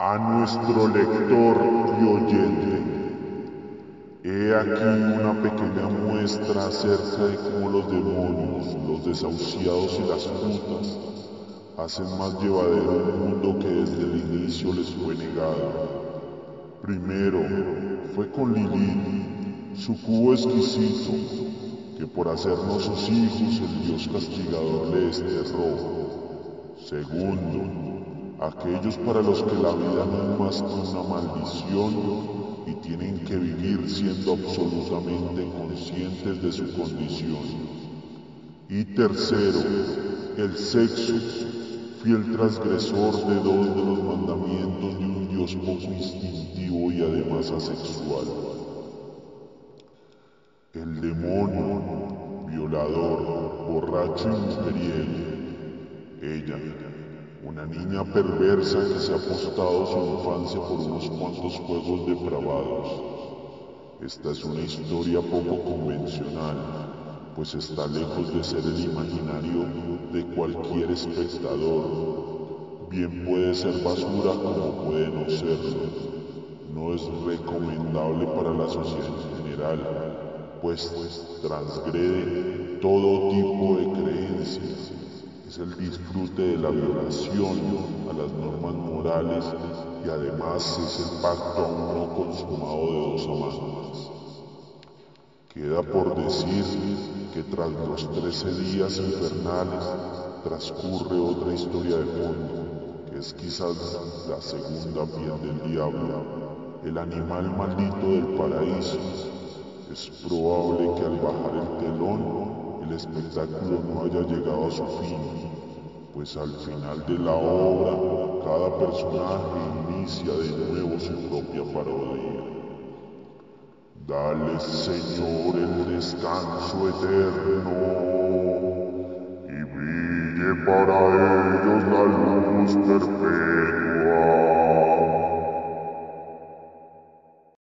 a nuestro lector y oyente. He aquí una pequeña muestra acerca de cómo los demonios, los desahuciados y las putas hacen más llevadero un mundo que desde el inicio les fue negado. Primero fue con Lilith, su cubo exquisito, que por hacernos sus hijos el Dios castigador le desterró. Segundo, aquellos para los que la vida no es más que una maldición y tienen que vivir siendo absolutamente conscientes de su condición. Y tercero, el sexo, fiel transgresor de dos de los mandamientos de un Dios poco instintivo y además asexual. El demonio, violador, borracho y mujeriego. Ella, una niña perversa que se ha apostado su infancia por unos cuantos juegos depravados. Esta es una historia poco convencional, pues está lejos de ser el imaginario de cualquier espectador. Bien puede ser basura como puede no serlo. No es recomendable para la sociedad en general, pues transgrede todo tipo de creencias es el disfrute de la violación a las normas morales y además es el pacto aún no consumado de dos amantes. Queda por decir que tras los trece días infernales transcurre otra historia de fondo, que es quizás la segunda piel del diablo, el animal maldito del paraíso. Es probable que al bajar el telón el espectáculo no haya llegado a su fin, pues al final de la obra cada personaje inicia de nuevo su propia parodia. Dale, Señor, el descanso eterno y brille para ellos la luz perfecta.